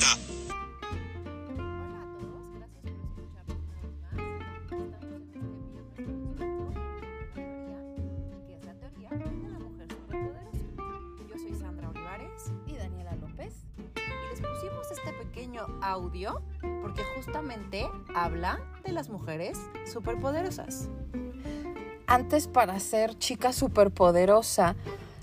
Hola a todos, gracias por escucharnos una vez más. Estamos en este viernes 25 de teoría, que es la teoría de la mujer superpoderosa. Yo soy Sandra Olivares Y Daniela López. y les pusimos este pequeño audio porque justamente habla de las mujeres superpoderosas. Antes para ser chica superpoderosa,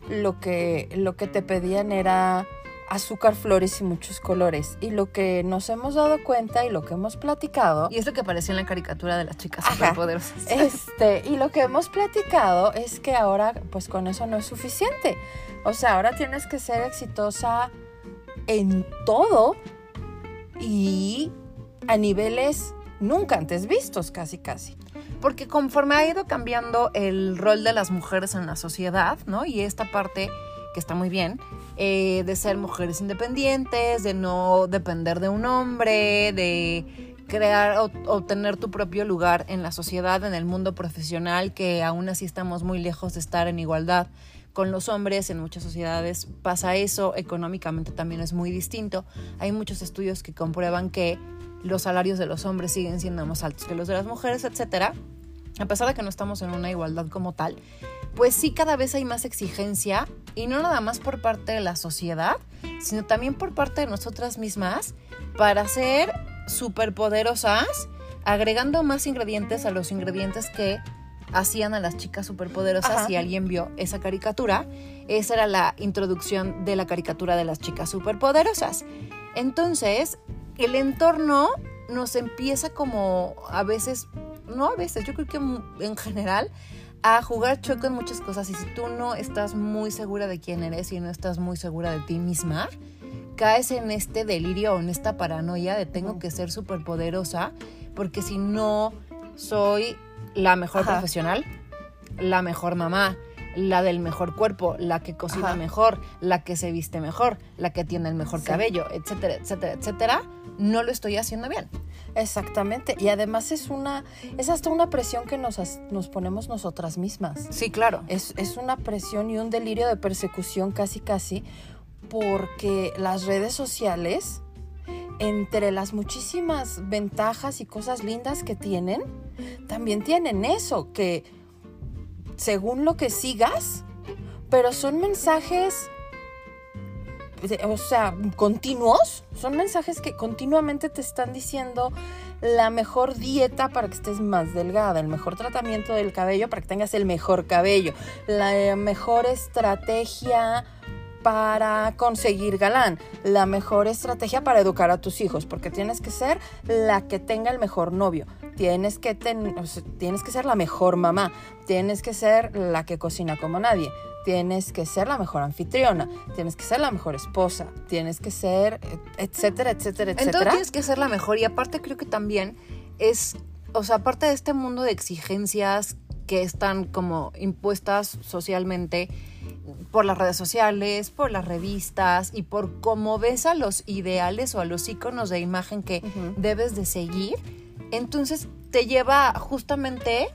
lo que, lo que te pedían era azúcar, flores y muchos colores. Y lo que nos hemos dado cuenta y lo que hemos platicado Y es lo que apareció en la caricatura de las chicas Ajá. superpoderosas. Este, y lo que hemos platicado es que ahora, pues con eso no es suficiente. O sea, ahora tienes que ser exitosa en todo y a niveles nunca antes vistos, casi, casi. Porque conforme ha ido cambiando el rol de las mujeres en la sociedad, ¿no? Y esta parte que está muy bien, eh, de ser mujeres independientes, de no depender de un hombre, de crear o obtener tu propio lugar en la sociedad, en el mundo profesional, que aún así estamos muy lejos de estar en igualdad con los hombres. En muchas sociedades pasa eso, económicamente también es muy distinto. Hay muchos estudios que comprueban que los salarios de los hombres siguen siendo más altos que los de las mujeres, etcétera. A pesar de que no estamos en una igualdad como tal, pues sí cada vez hay más exigencia y no nada más por parte de la sociedad, sino también por parte de nosotras mismas para ser superpoderosas, agregando más ingredientes a los ingredientes que hacían a las chicas superpoderosas. Ajá. Si alguien vio esa caricatura, esa era la introducción de la caricatura de las chicas superpoderosas. Entonces, el entorno nos empieza como a veces, no a veces, yo creo que en general, a jugar chueco en muchas cosas. Y si tú no estás muy segura de quién eres y no estás muy segura de ti misma, caes en este delirio o en esta paranoia de tengo que ser superpoderosa, porque si no soy la mejor Ajá. profesional, la mejor mamá, la del mejor cuerpo, la que cocina Ajá. mejor, la que se viste mejor, la que tiene el mejor Sí. cabello, etcétera, etcétera, etcétera, no lo estoy haciendo bien. Exactamente. Y además es una, es hasta una presión que nos, nos ponemos nosotras mismas. Sí, claro. Es, es una presión y un delirio de persecución casi casi porque las redes sociales, entre las muchísimas ventajas y cosas lindas que tienen, también tienen eso, que según lo que sigas, pero son mensajes, o sea, continuos, son mensajes que continuamente te están diciendo la mejor dieta para que estés más delgada, el mejor tratamiento del cabello para que tengas el mejor cabello, la mejor estrategia para conseguir galán, la mejor estrategia para educar a tus hijos, porque tienes que ser la que tenga el mejor novio, tienes que, ten- o sea, tienes que ser la mejor mamá, tienes que ser la que cocina como nadie, tienes que ser la mejor anfitriona, tienes que ser la mejor esposa, tienes que ser, etcétera, etcétera, Entonces etcétera. tienes que ser la mejor y aparte creo que también es, o sea, aparte de este mundo de exigencias que están como impuestas socialmente por las redes sociales, por las revistas y por cómo ves a los ideales o a los iconos de imagen que debes de seguir, entonces te lleva justamente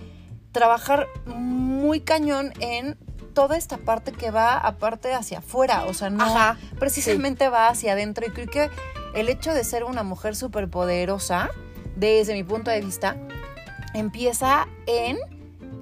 trabajar muy cañón en toda esta parte que va aparte hacia afuera, o sea, no Ajá, precisamente va hacia adentro. Y creo que el hecho de ser una mujer superpoderosa, desde mi punto de vista, empieza en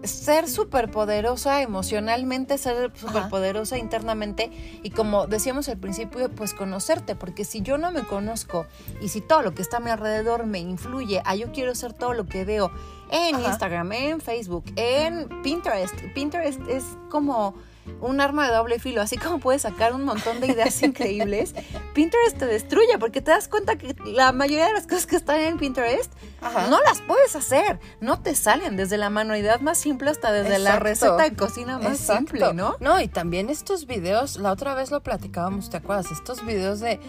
ser superpoderosa emocionalmente, ser superpoderosa internamente y como decíamos al principio, pues conocerte, porque si yo no me conozco y si todo lo que está a mi alrededor me influye a yo quiero ser todo lo que veo en Ajá. Instagram, en Facebook, en Pinterest, Pinterest es como un arma de doble filo, así como puedes sacar un montón de ideas increíbles, Pinterest te destruye porque te das cuenta que la mayoría de las cosas que están en Pinterest Ajá. no las puedes hacer, no te salen desde la manualidad más simple hasta desde la receta de cocina más Exacto. simple, ¿no? No, y también estos videos, la otra vez lo platicábamos, ¿te acuerdas? Estos videos de,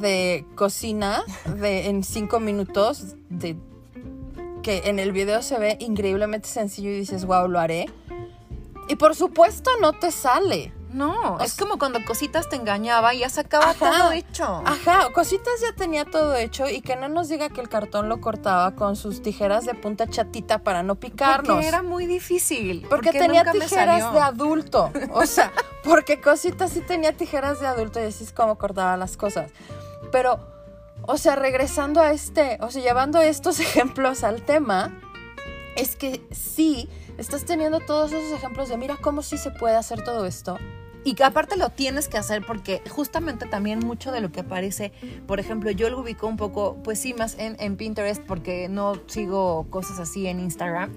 de cocina de, en cinco minutos, de, que en el video se ve increíblemente sencillo y dices, wow, lo haré. Y por supuesto no te sale, No, es como cuando cositas te engañaba y ya se acaba Ajá. todo hecho. Ajá, cositas ya tenía todo hecho y que no nos diga que el cartón lo cortaba con sus tijeras de punta chatita para no picarnos. Porque era muy difícil. Porque tenía nunca me tijeras de adulto. O sea, porque cositas sí tenía tijeras de adulto y así es como cortaba las cosas. Pero, o sea, regresando a este, o sea, llevando estos ejemplos al tema, es que sí, estás teniendo todos esos ejemplos de mira cómo sí se puede hacer todo esto. Y que aparte lo tienes que hacer porque justamente también mucho de lo que aparece, por ejemplo, yo lo ubico un poco, pues sí, más en, en Pinterest porque no sigo cosas así en Instagram.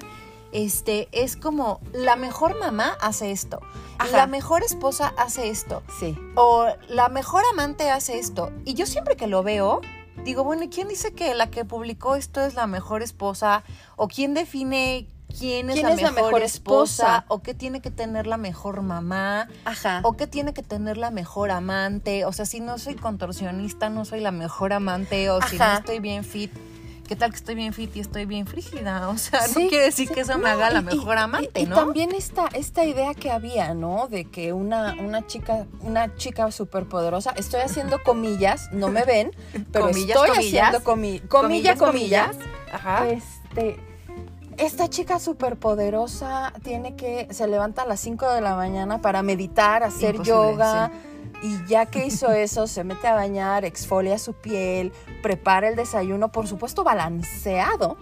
Este, es como la mejor mamá hace esto, Ajá. la mejor esposa hace esto, Sí. o la mejor amante hace esto. Y yo siempre que lo veo, digo, bueno, ¿y quién dice que la que publicó esto es la mejor esposa? ¿O quién define quién es, ¿Quién la, es la mejor esposa? esposa? ¿O qué tiene que tener la mejor mamá? Ajá. ¿O qué tiene que tener la mejor amante? O sea, si no soy contorsionista, no soy la mejor amante. O si no estoy bien fit, ¿qué tal que estoy bien fit y estoy bien frígida? O sea, Sí, no quiere decir sí. que eso No, me haga la y- mejor y- amante, y, ¿no? también esta, esta idea que había, ¿no? De que una, una chica, una chica superpoderosa, estoy haciendo comillas, no me ven, pero Comillas, estoy comillas. haciendo comi comilla, comillas. Ajá. Este, esta chica superpoderosa tiene que, se levanta a las 5 de la mañana para meditar, hacer Imposible, yoga. Y ya que hizo eso, se mete a bañar, exfolia su piel, prepara el desayuno, por supuesto balanceado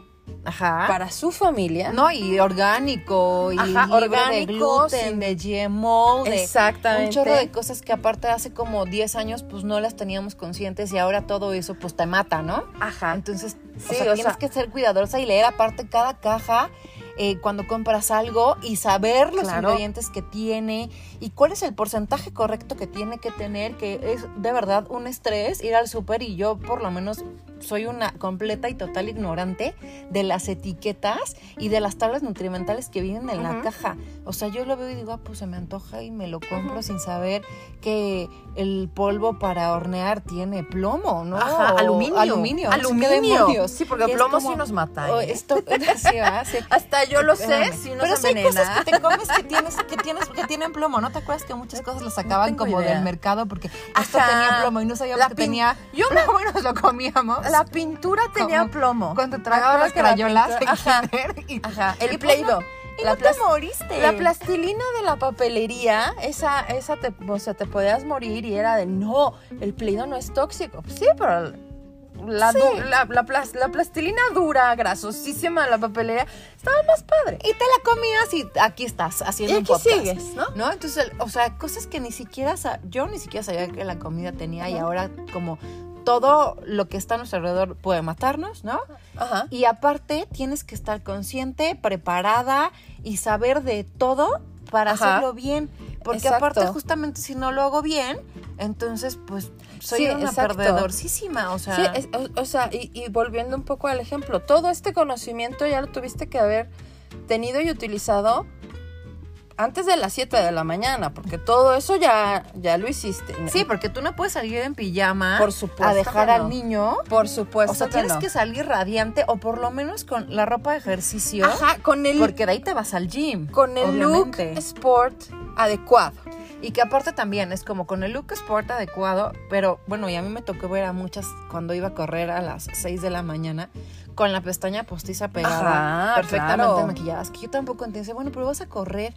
Ajá. para su familia. No, y orgánico, y Ajá, libre de orgánico, gluten, de GMO, de Exactamente. un chorro de cosas que aparte hace como 10 años pues no las teníamos conscientes y ahora todo eso pues te mata, ¿no? Ajá. Entonces, Sí, o sea, o tienes sea- que ser cuidadosa y leer aparte cada caja eh, cuando compras algo y saber los Claro. ingredientes que tiene y cuál es el porcentaje correcto que tiene que tener, que es de verdad un estrés ir al súper y yo por lo menos soy una completa y total ignorante de las etiquetas y de las tablas nutrimentales que vienen en la caja. O sea, yo lo veo y digo, ah, pues se me antoja y me lo compro sin saber que el polvo para hornear tiene plomo, ¿no? Ajá, aluminio. Aluminio. Aluminio. Sí, porque es plomo como, sí nos mata, oh, ¿eh? esto, sí, ¿verdad? Sí. Hasta yo lo sé, si no Pero sí hay cosas que te comes que tienes, que tienes, que tienen plomo, ¿no te acuerdas que muchas cosas las sacaban como idea. del mercado porque esto Ajá. tenía plomo y no sabíamos que tenía Yo plomo y nos lo comíamos? La pintura tenía Como plomo. cuando tragaba las la crayolas Ajá, y, ajá. El pues y la no te moriste. La plastilina de la papelería, esa, esa te, o sea, te podías morir y era de no, el Play-Doh no es tóxico. Pues Sí, pero la, Sí. du- la, la plas- la plastilina dura, grasosísima de la papelería, estaba más padre. y te la comías y aquí estás haciendo Y un aquí podcast. sigues, ¿no? ¿No? Entonces, o sea, cosas que ni siquiera, yo ni siquiera sabía que la comida tenía y ahora como todo lo que está a nuestro alrededor puede matarnos, ¿no? Ajá. Y aparte tienes que estar consciente, preparada y saber de todo para Ajá. hacerlo bien. Porque Exacto. aparte justamente si no lo hago bien, entonces pues soy Sí, una exacto. perdedorcísima, o sea... Sí, es- o, o sea, y, y volviendo un poco al ejemplo, todo este conocimiento ya lo tuviste que haber tenido y utilizado antes de las 7 de la mañana, porque todo eso ya, ya lo hiciste. Sí, porque tú no puedes salir en pijama Por supuesto a dejar no. al niño. por supuesto O sea, que tienes no. que salir radiante o por lo menos con la ropa de ejercicio. Ajá, con el, Porque de ahí te vas al gym. con el obviamente. look sport adecuado. Y que aparte también es como con el look sport adecuado, pero bueno, y a mí me tocó ver a muchas cuando iba a correr a las 6 de la mañana con la pestaña postiza pegada, Ajá, perfectamente claro. maquilladas, que yo tampoco entiendo, bueno, pero vas a correr,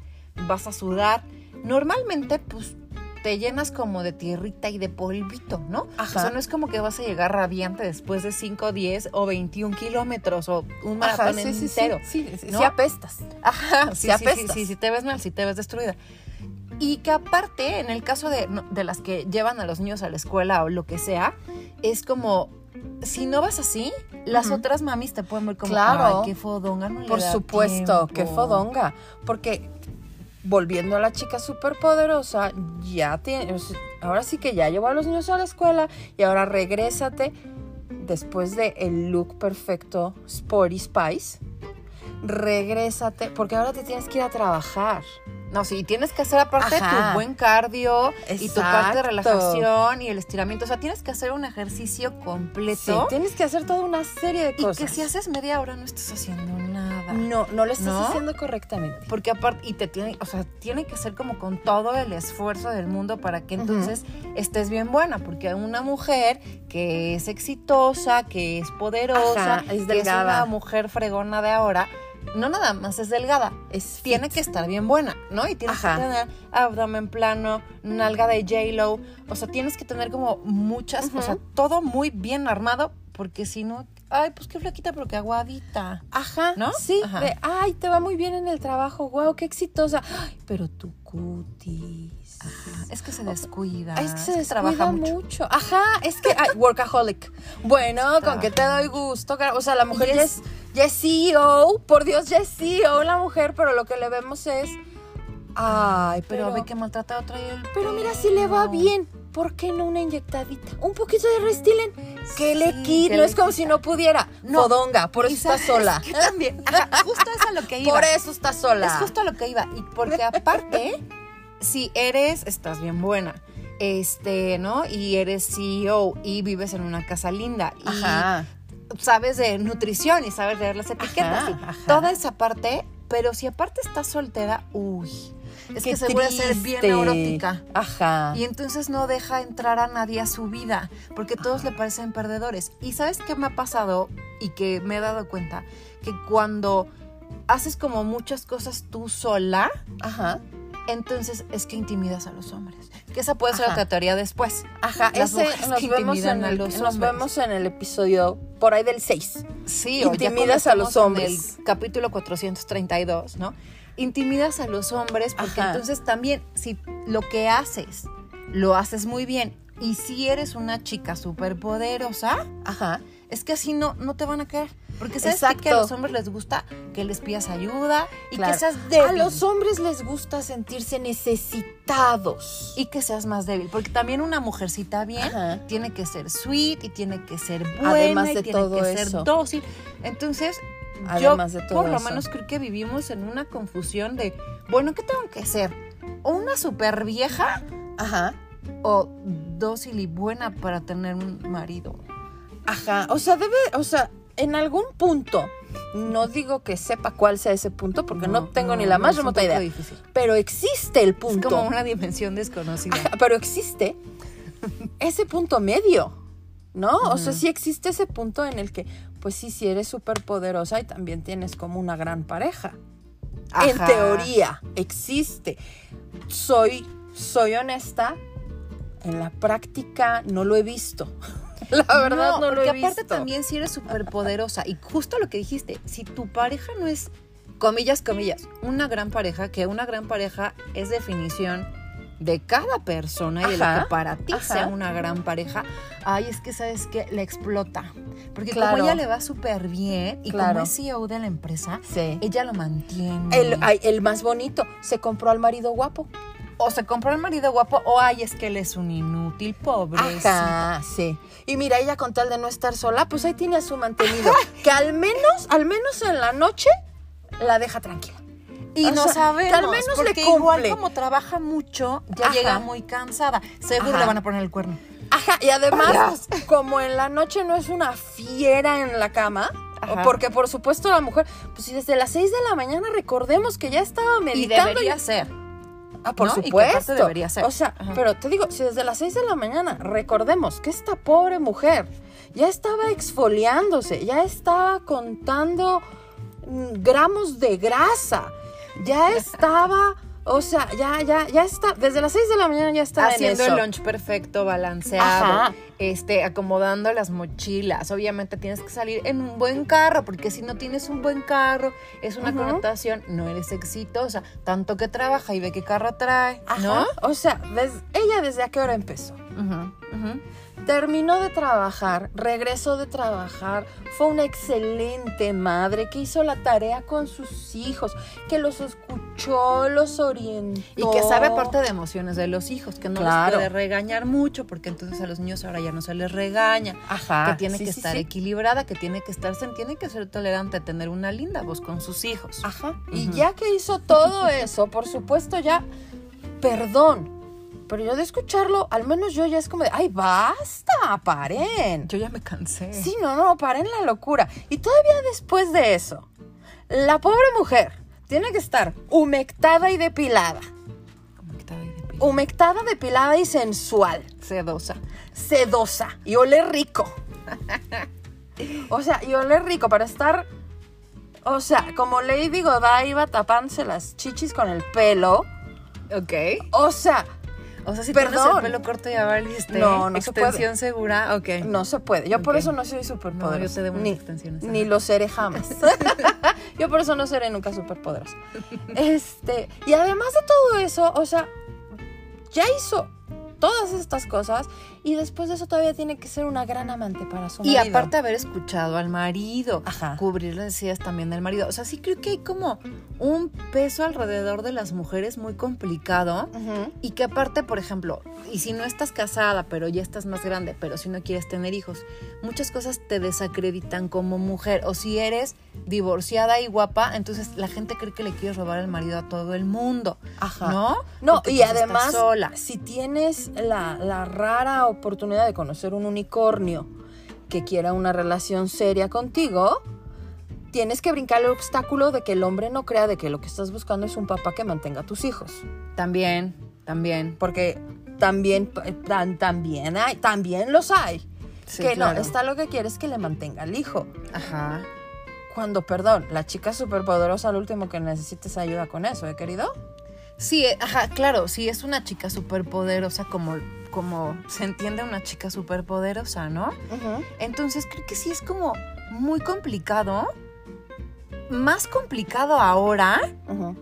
vas a sudar, normalmente pues te llenas como de tierrita y de polvito, ¿no? Ajá. O sea, no es como que vas a llegar radiante después de 5, 10 o 21 kilómetros o un maratón Ajá, sí, sí, sí, entero. sí, sí, ¿no? sí apestas. Ajá, sí, Si sí, sí, apestas. sí, si te ves mal, si te ves destruida. Y que aparte, en el caso de, de las que llevan a los niños a la escuela o lo que sea, es como, si no vas así, las otras mamis te pueden ver como, Claro. ay, qué fodonga, no le Por supuesto, qué tiempo". fodonga. Porque volviendo a la chica superpoderosa, ya tiene, ahora sí que ya llevó a los niños a la escuela y ahora regrésate después de el look perfecto Sporty Spice. Regrésate, porque ahora te tienes que ir a trabajar. No, sí, tienes que hacer aparte Ajá. tu buen cardio y tu parte de relajación y el estiramiento. O sea, tienes que hacer un ejercicio Sí, completo. tienes que hacer toda una serie de y cosas. que si haces media hora no estás haciendo nada. Nada. No, no lo estás ¿No? haciendo correctamente. Porque aparte, y te tiene, o sea, tiene que ser como con todo el esfuerzo del mundo para que entonces estés bien buena. Porque una mujer que es exitosa, que es poderosa, Ajá, es que es una mujer fregona de ahora, no nada más es delgada, Es tiene fit. que estar bien buena, ¿no? Y tienes Ajá. que tener abdomen plano, nalga de J-Lo, o sea, tienes que tener como muchas, o sea, todo muy bien armado, porque si no, ay, pues qué flaquita, pero qué aguadita. Ajá, ¿No? Sí, Ajá. de, ay, te va muy bien en el trabajo, wow, qué exitosa. Ay, pero tu cutis. Es que se descuida. Ay, es que se descuida trabaja mucho. mucho. Ajá, es que, ay, workaholic. Bueno, con que te doy gusto. O sea, la mujer ya es- es, ya es CEO, por Dios, ya es CEO la mujer, pero lo que le vemos es, ay, Pero, pero, ve que maltratado trae el pero mira, si le va bien, ¿por qué no una inyectadita? Un poquito de Restylane, que le que no le es como quita. si no pudiera. No. Fodonga, por eso está sola. que también, ajá, justo es a lo que iba. Por eso está sola. Es justo a lo que iba. Y porque aparte, si eres, estás bien buena. Este, ¿no? Y eres CEO y vives en una casa linda. Y Ajá. sabes de nutrición y sabes leer las etiquetas. Ajá, y ajá. Toda esa parte. Pero si aparte estás soltera, uy. Es Qué que se puede ser bien neurótica. Ajá. Y entonces no deja entrar a nadie a su vida, porque todos le parecen perdedores. Y sabes qué me ha pasado y que me he dado cuenta, que cuando haces como muchas cosas tú sola, Ajá. entonces es que intimidas a los hombres. Que esa puede ser Ajá. otra teoría después. Ajá, Las ese nos que vemos, en a el, los nos hombres. vemos en el episodio por ahí del 6. Sí, o ya Intimidas cuando a los estamos en hombres. el capítulo 432, ¿no? Intimidas a los hombres porque Ajá. entonces también si lo que haces lo haces muy bien y si eres una chica súper poderosa, Ajá. es que así no, no te van a caer. Porque sabes? Exacto. que a los hombres les gusta que les pidas ayuda y Claro. que seas débil. A los hombres les gusta sentirse necesitados. y que seas más débil. Porque también una mujercita bien Ajá. tiene que ser sweet y tiene que ser buena Además y de tiene todo que ser dócil. Entonces, Además yo de todo por lo eso. menos creo que vivimos en una confusión de, bueno, ¿qué tengo que ser? ¿O una super vieja Ajá. o dócil y buena para tener un marido? Ajá. O sea, debe, o sea, en algún punto, no digo que sepa cuál sea ese punto, porque no, tengo ni la más es remota idea. difícil. Pero existe el Es punto. como una dimensión desconocida. Ajá, pero existe ese punto medio, ¿no? O sea, sí existe ese punto en el que, pues sí, sí eres súper poderosa y también tienes como una gran pareja. En teoría, existe. Soy, soy honesta, en la práctica no lo he visto. La verdad no, lo porque he aparte visto. también si eres súper poderosa y justo lo que dijiste, si tu pareja no es, comillas, comillas, una gran pareja, que una gran pareja es definición de cada persona y de lo que para ti ajá. sea una gran pareja, ay, es que sabes que la explota. Porque Claro. como ella le va súper bien y Claro. como es CEO de la empresa, Sí. ella lo mantiene. El, ay, el más bonito, se compró al marido guapo. o se compró el marido guapo, o ay, es que él es un inútil. Ajá, sí. Y mira, ella con tal de no estar sola, pues ahí tiene a su mantenido. que al menos, al menos en la noche, la deja tranquila. Y O no sea, sabemos, que al menos le porque igual cumple. como trabaja mucho, ya Ajá. llega muy cansada. Seguro Ajá. le van a poner el cuerno. Ajá, y además, como en la noche no es una fiera en la cama, Ajá. porque por supuesto la mujer, pues si desde las 6 de la mañana recordemos que ya estaba Y meditando. debería ser. Ah, por. Y supuesto. aparte debería ser. O sea, Ajá. pero te digo, si desde las 6 de la mañana recordemos que esta pobre mujer ya estaba exfoliándose, ya estaba contando mm, gramos de grasa, ya estaba, o sea, ya, ya, ya está, desde las 6 de la mañana ya estaba Haciendo en eso. el lunch perfecto, balanceado, Ajá. este, acomodando las mochilas. Obviamente tienes que salir en un buen carro, porque si no tienes un buen carro, es una connotación, no eres exitosa. Tanto que trabaja y ve qué carro trae, Ajá. ¿no? O sea, des- ella desde a qué hora empezó. Ujú. Terminó de trabajar, regresó de trabajar, fue una excelente madre que hizo la tarea con sus hijos, que los escuchó, los orientó. Y que sabe aparte de emociones de los hijos, que no Claro. les puede regañar mucho, porque entonces a los niños ahora ya no se les regaña. Ajá, que tiene sí, que sí, estar sí. equilibrada, que tiene que estar, tiene que ser tolerante, tener una linda voz con sus hijos. Ajá. Y ya que hizo todo eso, por supuesto ya, perdón. Pero yo de escucharlo, al menos yo ya es como de, ay, basta, paren. Yo ya me cansé. Sí, no, no, paren la locura. Y todavía después de eso, La pobre mujer tiene que estar humectada y depilada. Humectada y depilada. Humectada, depilada y sensual. Sedosa. Sedosa. Y ole rico. O sea, y ole rico para estar. O sea, como Lady Godiva tapándose las chichis con el pelo. Ok. O sea, O sea, si Perdón. el pelo corto y ya valiste. No, no se Extensión segura, ok. no se puede. Yo por eso no soy superpoderosa. No, yo te debo ni, extensiones, Ni lo seré jamás. yo por eso no seré nunca superpoderosa. Este, y además de todo eso, o sea, ya hizo todas estas cosas y después de eso todavía tiene que ser una gran amante para su Y marido. aparte haber escuchado al marido, Ajá. cubrir las necesidades también del marido. O sea, sí creo que hay como un peso alrededor de las mujeres muy complicado. Y que aparte, por ejemplo, y si no estás casada, pero ya estás más grande, pero si no quieres tener hijos, muchas cosas te desacreditan como mujer. O si eres divorciada y guapa, entonces la gente cree que le quieres robar el marido a todo el mundo. Ajá. ¿No? No, Porque, y pues, además, sola. si tienes la, la rara oportunidad de conocer un unicornio que quiera una relación seria contigo, tienes que brincar el obstáculo de que el hombre no crea de que lo que estás buscando es un papá que mantenga a tus hijos. También, también. Porque también, tan- también, hay, también los hay. Sí, que claro. no, está lo que quiere es que le mantenga al hijo. Ajá. Cuando, perdón, la chica superpoderosa, lo último que necesites ayuda con eso, ¿eh, querido? Sí, eh, ajá, claro, sí es una chica súper poderosa como, como se entiende una chica súper poderosa, ¿no? Entonces creo que sí es como muy complicado, más complicado ahora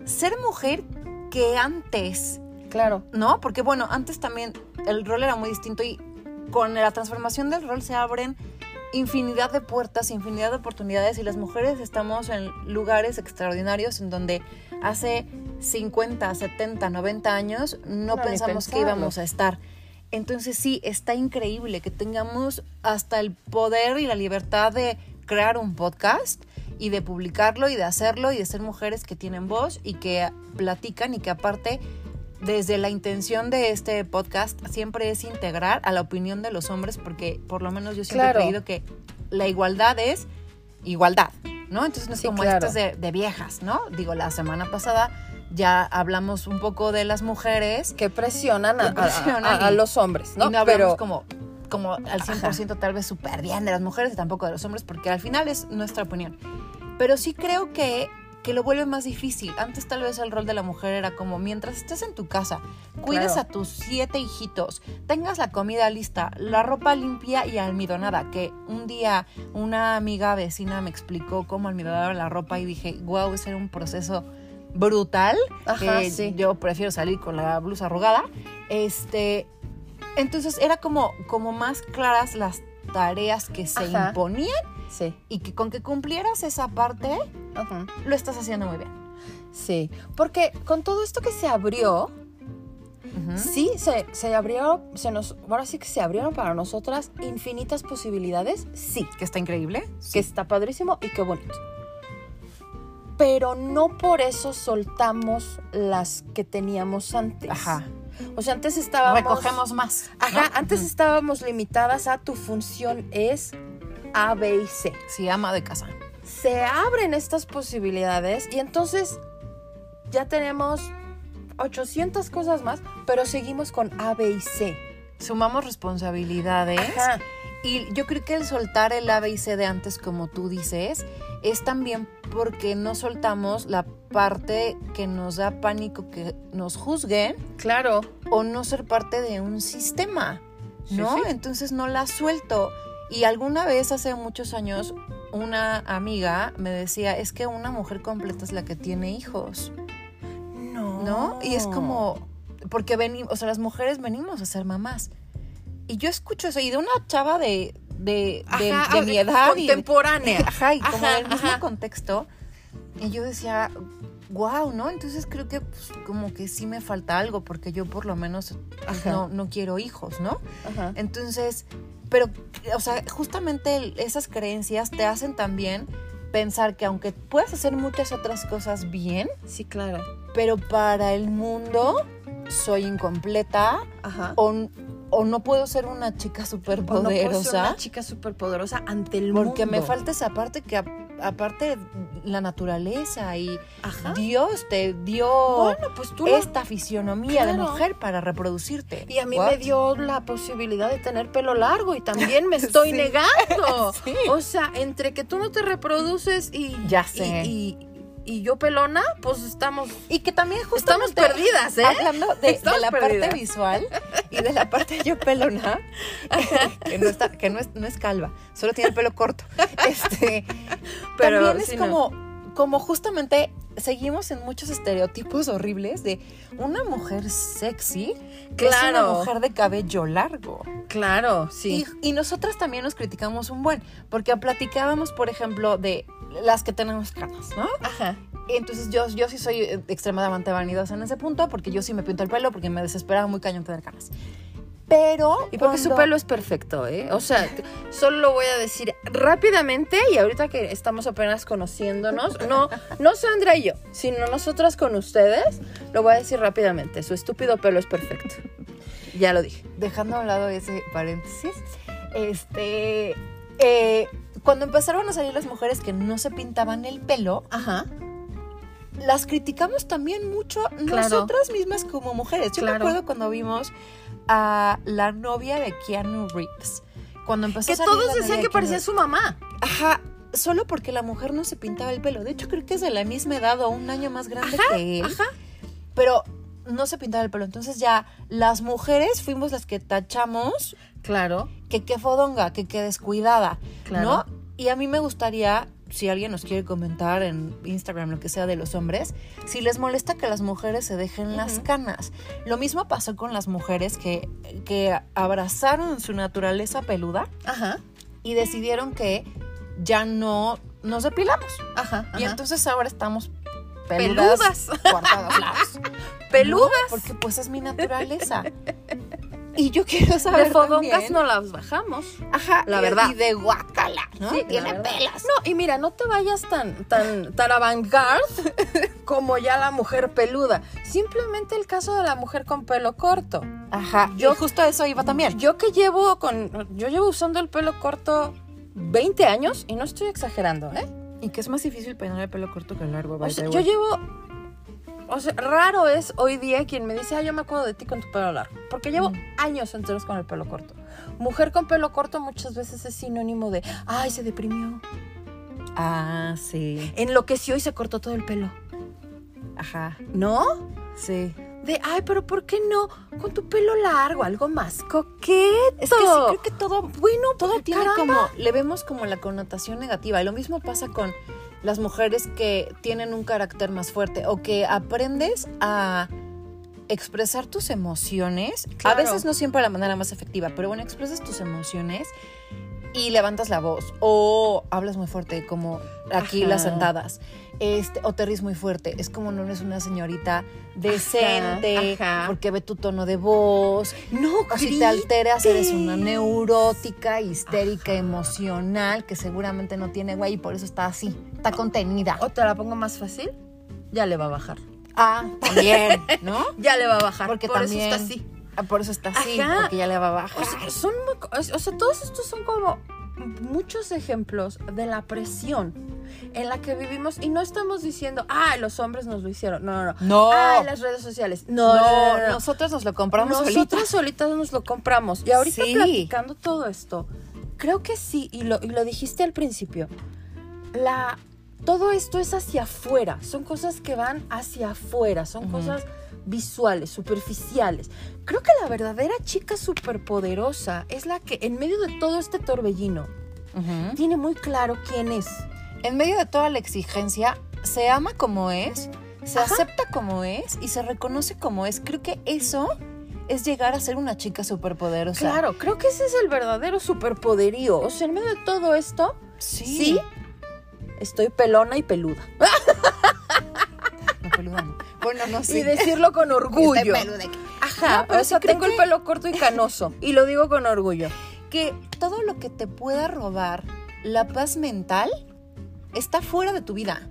ser mujer que antes, Claro. ¿no? Porque bueno, antes también el rol era muy distinto y con la transformación del rol se abren infinidad de puertas, infinidad de oportunidades y las mujeres estamos en lugares extraordinarios en donde hace 50, 70, 90 años no, pensamos que íbamos a estar. Entonces sí, está increíble que tengamos hasta el poder y la libertad de crear un podcast y de publicarlo y de hacerlo y de ser mujeres que tienen voz y que platican y que aparte desde la intención de este podcast siempre es integrar a la opinión de los hombres porque por lo menos yo siempre Claro. he creído que la igualdad es igualdad, ¿no? Entonces no es Sí, como claro. estas de, de viejas, ¿no? Digo, la semana pasada ya hablamos un poco de las mujeres que presionan, a, Que a- presionan a- a los hombres, ¿no? y no hablamos Pero como, como al 100% tal vez súper bien de las mujeres y tampoco de los hombres, porque al final es nuestra opinión. Pero sí creo que, que lo vuelve más difícil. Antes tal vez el rol de la mujer era como, mientras estés en tu casa, cuides Claro. a tus siete hijitos, tengas la comida lista, la ropa limpia y almidonada, que un día una amiga vecina me explicó cómo almidonaba la ropa y dije, wow, ese era un proceso brutal. Ajá, sí. Yo prefiero salir con la blusa arrugada. Este, entonces era como, como más claras las tareas que se Ajá. imponían sí. y que con que cumplieras esa parte lo estás haciendo muy bien. Sí, porque con todo esto que se abrió, sí, se, se abrió, se nos, ahora sí que se abrieron para nosotras infinitas posibilidades, sí, Que está increíble. que está padrísimo y qué bonito. Pero no por eso soltamos las que teníamos antes. Ajá. O sea, antes estábamos... Recogemos más. ¿no? Ajá, antes estábamos limitadas a tu función es A, B y C. Sí, ama de casa. se abren estas posibilidades y entonces ya tenemos 800 cosas más, pero seguimos con A, B y C. Sumamos responsabilidades. Ajá. Y yo creo que el soltar el A, B y C de antes, como tú dices, es también porque no soltamos la parte que nos da pánico que nos juzguen Claro. o no ser parte de un sistema, Sí, ¿no? sí. Entonces no la suelto. Y alguna vez, hace muchos años, una amiga me decía, es que una mujer completa es la que tiene hijos, No. ¿no? Y es como, porque venimos, o sea, las mujeres venimos a ser mamás. Y yo escucho eso, y de una chava de, de, de- Ajá, de mi edad. y- Contemporánea. Ajá, y como Ajá, del mismo contexto. Y yo decía, wow, ¿no? Entonces creo que pues, como que sí me falta algo, porque yo por lo menos pues, no, no quiero hijos, ¿no? Ajá. Entonces, pero, o sea, justamente esas creencias te hacen también pensar que aunque puedas hacer muchas otras cosas bien, Sí, claro. pero para el mundo soy incompleta Ajá. o, o no puedo ser una chica súper O no puedo ser una chica súper poderosa ante el porque me mundo. falta esa parte que a- aparte la naturaleza y Ajá. Dios te dio Bueno, pues tú lo- esta fisionomía de mujer para reproducirte. Y a mí What? me dio la posibilidad de tener pelo largo y también me estoy Sí. negando. Sí. O sea, entre que tú no te reproduces y Ya sé. y, y- y yo pelona, pues estamos Y que también estamos perdidas, ¿eh? hablando de, la perdidas. parte visual y de la parte yo pelona, que no está, que no es, no es calva, solo tiene el pelo corto. Este, Pero también es no. como, como justamente seguimos en muchos estereotipos horribles de una mujer sexy que es una Claro. mujer de cabello largo. Claro, sí. Y, y nosotras también nos criticamos un buen, porque platicábamos, por ejemplo, de las que tenemos canas, ¿no? Ajá. Entonces yo, yo sí soy eh, extremadamente vanidosa en ese punto, porque yo sí me pinto el pelo, porque me desesperaba muy cañón tener canas. Pero... Y porque su pelo es perfecto, ¿eh? O sea, solo lo voy a decir rápidamente y ahorita que estamos apenas conociéndonos, no, no Sandra y yo, sino nosotras con ustedes, lo voy a decir rápidamente. Su estúpido pelo es perfecto. Ya lo dije. Dejando a un lado ese paréntesis, este... eh, cuando empezaron a salir las mujeres que no se pintaban el pelo, Ajá. las criticamos también mucho Claro. nosotras mismas como mujeres. Yo me Claro. acuerdo cuando vimos a la novia de Keanu Reeves. Cuando empezó Que a salir todos decían de que parecía su mamá. Ajá, solo porque la mujer no se pintaba el pelo. De hecho, creo que es de la misma edad o un año más grande que él. Ajá. Pero no se pintaba el pelo. Entonces ya las mujeres fuimos las que tachamos Claro. que qué fodonga, que qué descuidada, Claro. ¿no? Y a mí me gustaría, si alguien nos quiere comentar en Instagram, lo que sea de los hombres, si les molesta que las mujeres se dejen las canas. Lo mismo pasó con las mujeres que, que abrazaron su naturaleza peluda Ajá. y decidieron que ya no nos depilamos. Ajá. Y ajá. entonces ahora estamos peludas, Peludas. por todos lados. Peludas. No, porque pues es mi naturaleza. Y yo quiero saber De fodongas también- no las bajamos. Ajá, la y- verdad. Y de guacala, ¿no? Sí, Tiene pelas. No, y mira, no te vayas tan, tan, tan avant-garde como ya la mujer peluda. Simplemente el caso de la mujer con pelo corto. Ajá, Yo- justo a eso iba también. Yo que llevo con, yo llevo usando el pelo corto 20 años y no estoy exagerando, ¿eh? Y que es más difícil peinar el pelo corto que el largo, O sea, yo llevo, o sea, raro es hoy día quien me dice, ah, yo me acuerdo de ti con tu pelo largo, porque llevo Mm. años enteros con el pelo corto. Mujer con pelo corto muchas veces es sinónimo de, ay, se deprimió, Ah, sí. enloqueció y se cortó todo el pelo. Ajá, ¿No? sí. De, ay, pero ¿por qué no con tu pelo largo? Algo más coqueto. Es que sí, creo que todo, bueno, todo tiene caramba. como, le vemos como la connotación negativa. Y lo mismo pasa con las mujeres que tienen un carácter más fuerte o que aprendes a expresar tus emociones. A veces no siempre de la manera más efectiva, pero bueno, expresas tus emociones y levantas la voz o hablas muy fuerte como aquí Ajá. las sentadas. Este, o te ríes muy fuerte. Es como no eres una señorita decente ajá. porque ve tu tono de voz. No, O si te alteras, eres una neurótica, histérica, emocional, que seguramente no tiene güey y por eso está así, está contenida. ¿O te la pongo más fácil? Ya le va a bajar. Ah, también, ¿no? Ya le va a bajar. Porque Por también. eso está así. Ah, Por eso está así, Ajá. porque ya le va a bajar. O sea, son o sea, todos estos son como muchos ejemplos de la presión en la que vivimos y no estamos diciendo, ah, los hombres nos lo hicieron. No, no, no. No. Ah, las redes sociales. No, no, no, no, no. nosotros nos lo compramos Nosotras solitas. solitas nos lo compramos. Y ahorita Sí. platicando todo esto, creo que sí, y lo, y lo dijiste al principio, la, todo esto es hacia afuera, son cosas que van hacia afuera, son cosas visuales, superficiales. Creo que la verdadera chica superpoderosa es la que en medio de todo este torbellino tiene muy claro quién es. En medio de toda la exigencia, se ama como es, se Ajá. acepta como es y se reconoce como es. Creo que eso es llegar a ser una chica superpoderosa. Claro, creo que ese es el verdadero superpoderío. O sea, en medio de todo esto, Sí. sí, estoy pelona y peluda. Bueno, no sé. Y decirlo con orgullo. Ajá, No, pero o sea, tengo el pelo corto y canoso. Y lo digo con orgullo. que todo lo que te pueda robar la paz mental está fuera de tu vida.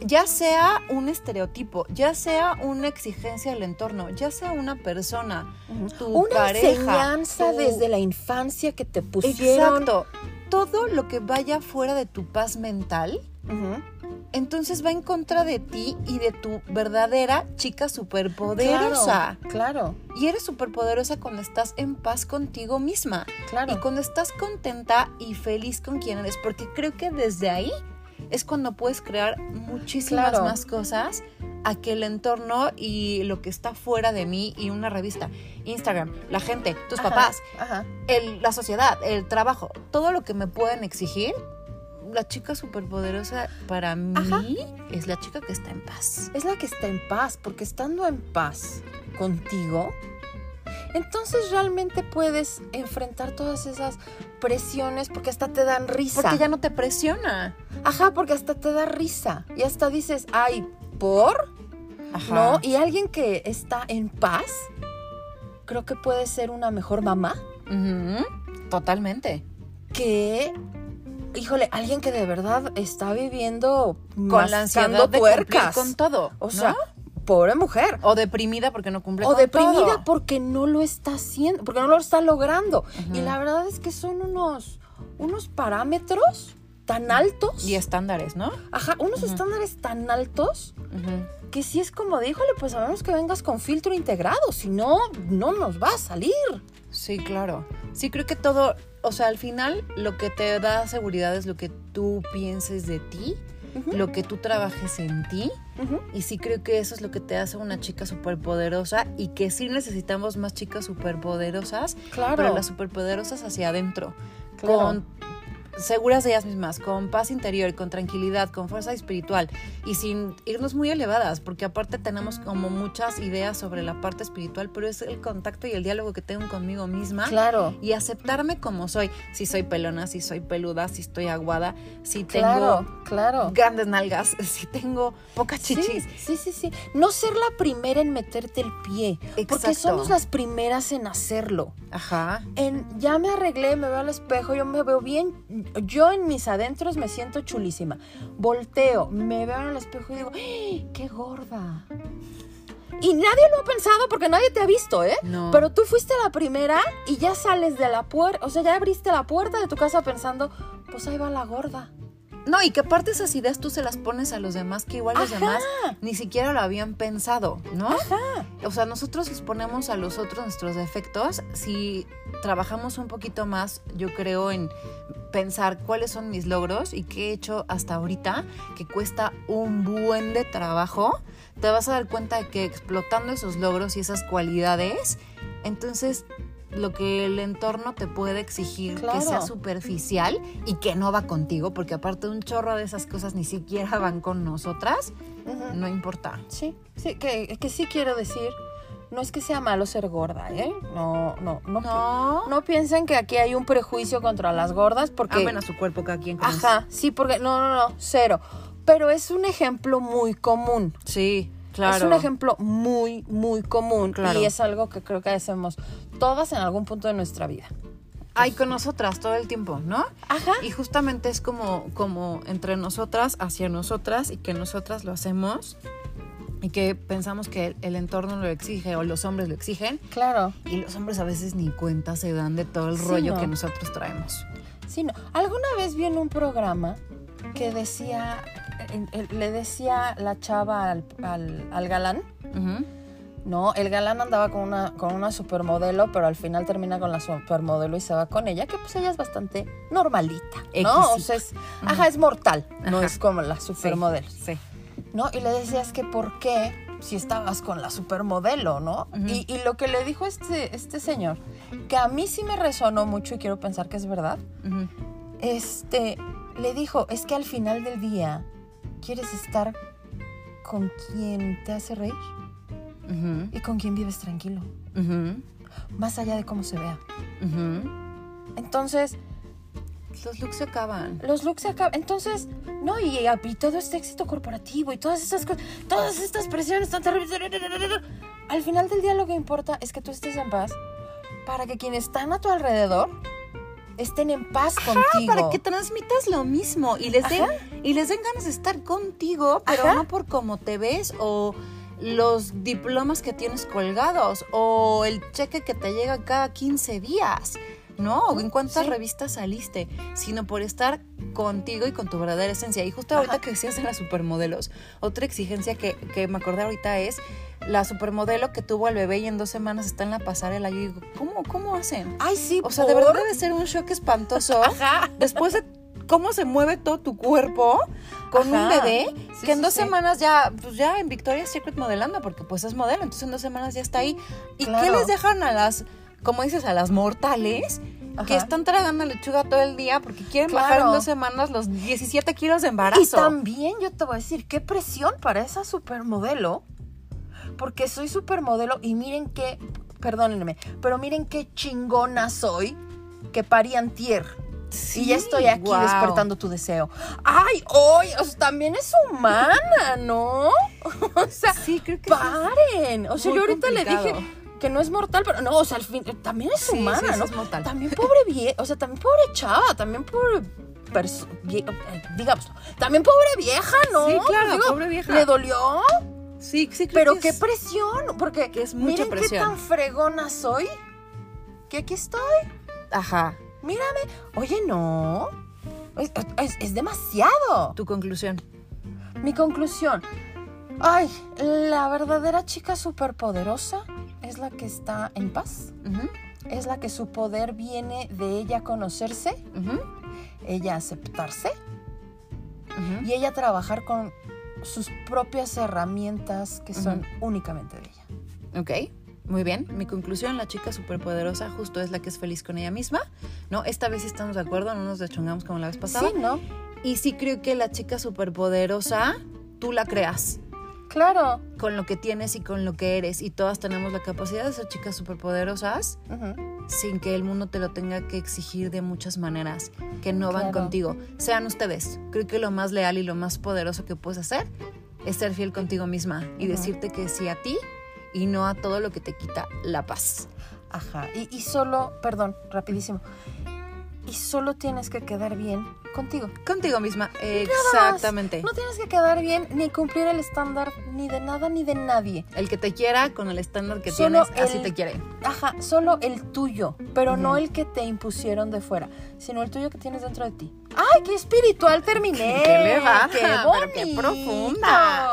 Ya sea un estereotipo, ya sea una exigencia del entorno, ya sea una persona, tu Una pareja, enseñanza tu- desde la infancia que te pusieron. Exacto. todo lo que vaya fuera de tu paz mental, Entonces va en contra de ti y de tu verdadera chica superpoderosa. Claro, claro, Y eres superpoderosa cuando estás en paz contigo misma. claro. Y cuando estás contenta y feliz con quien eres, porque creo que desde ahí es cuando puedes crear muchísimas Claro. más cosas a que el entorno y lo que está fuera de mí y una revista, Instagram, la gente, tus Ajá, papás, Ajá. el- la sociedad, el trabajo, todo lo que me pueden exigir, la chica superpoderosa para mí es la chica que está en paz. Es la que está en paz, porque estando en paz contigo, entonces realmente puedes enfrentar todas esas presiones porque hasta te dan risa. Porque ya no te presiona. Ajá, porque hasta te da risa. Y hasta dices, ay, ¿por? Ajá. ¿No? Y alguien que está en paz, creo que puede ser una mejor mamá Totalmente. que, híjole, alguien que de verdad está viviendo Con la ansiedad de tuercas. con todo. O ¿no? sea, pobre mujer. O deprimida porque no cumple O con deprimida todo. porque no lo está haciendo, porque no lo está logrando. Y la verdad es que son unos, unos parámetros tan altos. Y estándares, ¿no? Ajá, unos estándares tan altos que sí es como de, híjole, pues sabemos que vengas con filtro integrado, si no, no nos va a salir. Sí, claro. Sí, creo que todo, o sea, al final lo que te da seguridad es lo que tú pienses de ti, lo que tú trabajes en ti. Y sí creo que eso es lo que te hace una chica superpoderosa y que sí necesitamos más chicas superpoderosas, Claro. pero las superpoderosas hacia adentro, Claro. con seguras de ellas mismas, con paz interior, con tranquilidad, con fuerza espiritual y sin irnos muy elevadas, porque aparte tenemos como muchas ideas sobre la parte espiritual, pero es el contacto y el diálogo que tengo conmigo misma Claro. y aceptarme como soy, si soy pelona, si soy peluda, si estoy aguada, si tengo Claro, claro. grandes nalgas, si tengo pocas chichis. Sí, sí, sí, sí. No ser la primera en meterte el pie, porque somos las primeras en hacerlo. Ajá. En ya me arreglé, me veo al espejo, yo me veo bien, yo en mis adentros me siento chulísima. Volteo, me veo en el espejo y digo, ¡ay, ¡qué gorda! Y nadie lo ha pensado porque nadie te ha visto, ¿eh? No. Pero tú fuiste la primera y ya sales de la puerta, o sea, ya abriste la puerta de tu casa pensando, pues ahí va la gorda. No, y que aparte esas ideas tú se las pones a los demás, que igual los Ajá. demás ni siquiera lo habían pensado, ¿no? O sea, nosotros les ponemos a los otros nuestros defectos. Si trabajamos un poquito más, yo creo, en pensar cuáles son mis logros y qué he hecho hasta ahorita, que cuesta un buen de trabajo, te vas a dar cuenta de que explotando esos logros y esas cualidades, entonces lo que el entorno te puede exigir que sea superficial y que no va contigo, porque aparte un chorro de esas cosas ni siquiera van con nosotras, no importa. Sí, sí, que, que sí quiero decir, no es que sea malo ser gorda, ¿eh? No, no, no. No, No piensen que aquí hay un prejuicio contra las gordas porque... amen a su cuerpo cada quien. como es. Ajá, sí, porque no, no, no, cero. Pero es un ejemplo muy común. Sí, claro. Es un ejemplo muy, muy común. Claro. Y es algo que creo que hacemos todas en algún punto de nuestra vida. Hay con nosotras todo el tiempo, ¿no? Ajá. Y justamente es como, como entre nosotras, hacia nosotras, y que nosotras lo hacemos, y que pensamos que el entorno lo exige o los hombres lo exigen, Claro. y los hombres a veces ni cuenta se dan de todo el Sí, rollo no. que nosotros traemos. Sí, no. Alguna vez vi en un programa que decía, le decía la chava al, al- al galán. No, el galán andaba con una, con una supermodelo, pero al final termina con la supermodelo y se va con ella, que pues ella es bastante normalita, ¿no? O sea, es, ajá, es mortal, no Ajá. es como la supermodelo, Sí. ¿no? Y le decías que por qué si estabas con la supermodelo, ¿no? Y, y lo que le dijo este, este señor, que a mí sí me resonó mucho y quiero pensar que es verdad, este, le dijo, es que al final del día quieres estar con quien te hace reír y con quien vives tranquilo. Más allá de cómo se vea. Entonces, Los looks se acaban. los looks se acaban. Entonces, no, y, y todo este éxito corporativo y todas estas cosas, todas estas presiones tan terribles. Al final del día lo que importa es que tú estés en paz para que quienes están a tu alrededor estén en paz contigo. Para que transmitas lo mismo y les den, Ajá. y les den ganas de estar contigo, pero Ajá. no por cómo te ves o los diplomas que tienes colgados o el cheque que te llega cada 15 días. No, en cuántas Sí. revistas saliste, sino por estar contigo y con tu verdadera esencia. Y justo ahorita Ajá. que decías de las supermodelos, otra exigencia que, que me acordé ahorita es la supermodelo que tuvo al bebé y en dos semanas está en la pasarela. Yo digo, ¿cómo, cómo hacen? Ay, sí, O sea, de verdad debe ser un shock espantoso. Ajá. Después de cómo se mueve todo tu cuerpo con un bebé, Sí, que en sí, dos sí. semanas ya, pues ya en Victoria's Secret modelando, porque pues es modelo, entonces en dos semanas ya está ahí. ¿Y qué les dejan a las, como dices, a las mortales? Que están tragando lechuga todo el día porque quieren Claro. bajar en dos semanas los 17 kilos de embarazo. Y también yo te voy a decir, qué presión para esa supermodelo. Porque soy supermodelo y miren qué, perdónenme, pero miren qué chingona soy que parí antier. Sí, y ya estoy aquí despertando tu deseo. Ay, hoy, o sea, también es humana, ¿no? o sea, Sí, creo que sí. paren. O sea, yo ahorita le dije que no es mortal, pero no, o sea, al fin, también es Sí, humana, sí, ¿no? es mortal. También pobre vie, o sea, también pobre chava, también pobre eh, digamos, también pobre vieja, ¿no? Sí, claro, Digo, pobre vieja. Le dolió, Sí, sí, creo pero que qué es- presión, porque que es mucha miren presión. qué tan fregona soy, que aquí estoy, Ajá. mírame. Oye, no, es, es- es demasiado. Tu conclusión. Mi conclusión. Ay, la verdadera chica superpoderosa es la que está en paz. Es la que su poder viene de ella conocerse, ella aceptarse y ella trabajar con sus propias herramientas que son únicamente de ella. Ok, muy bien. Mi conclusión, la chica superpoderosa justo es la que es feliz con ella misma. ¿No? Esta vez sí estamos de acuerdo, no nos deschongamos como la vez pasada. Sí, ¿no? Y sí creo que la chica superpoderosa, tú la creas Claro. con lo que tienes y con lo que eres. Y todas tenemos la capacidad de ser chicas superpoderosas Ujú. Sin que el mundo te lo tenga que exigir de muchas maneras que no van Claro. contigo. Sean ustedes. Creo que lo más leal y lo más poderoso que puedes hacer es ser fiel contigo misma y decirte que sí a ti y no a todo lo que te quita la paz. Ajá. Y, y solo, perdón, rapidísimo. Y solo tienes que quedar bien contigo. Contigo misma, exactamente. No tienes que quedar bien ni cumplir el estándar ni de nada ni de nadie. El que te quiera con el estándar que Solo tienes, así te quiere. Ajá, solo el tuyo, pero no el que te impusieron de fuera, sino el tuyo que tienes dentro de ti. ¡Ay, qué espiritual terminé! ¡Qué elevada! ¡Qué qué profunda!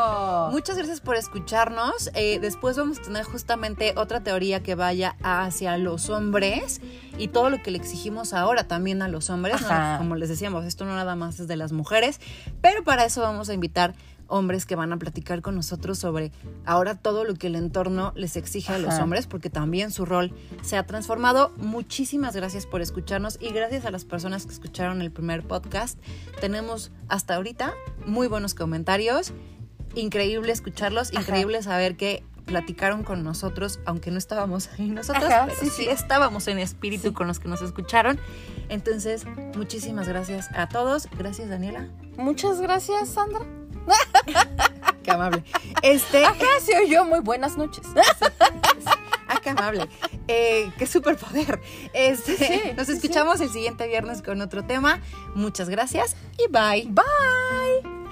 Muchas gracias por escucharnos. Eh, después vamos a tener justamente otra teoría que vaya hacia los hombres y todo lo que le exigimos ahora también a los hombres. Como les decíamos, esto no nada más es de las mujeres, pero para eso vamos a invitar hombres que van a platicar con nosotros sobre ahora todo lo que el entorno les exige a los hombres, porque también su rol se ha transformado. Muchísimas gracias por escucharnos y gracias a las personas que escucharon el primer podcast. Tenemos hasta ahorita muy buenos comentarios. Increíble escucharlos, Ajá. increíble saber que platicaron con nosotros, aunque no estábamos ahí nosotros, Ajá, pero sí, sí, estábamos en espíritu Sí. con los que nos escucharon. Entonces, muchísimas gracias a todos. Gracias, Daniela. Muchas gracias, Sandra. Qué amable. Este, Ajá, se oyó muy buenas noches. ah, qué amable. Eh, qué superpoder. Este, Sí, nos escuchamos el siguiente viernes con otro tema. Muchas gracias y bye. Bye.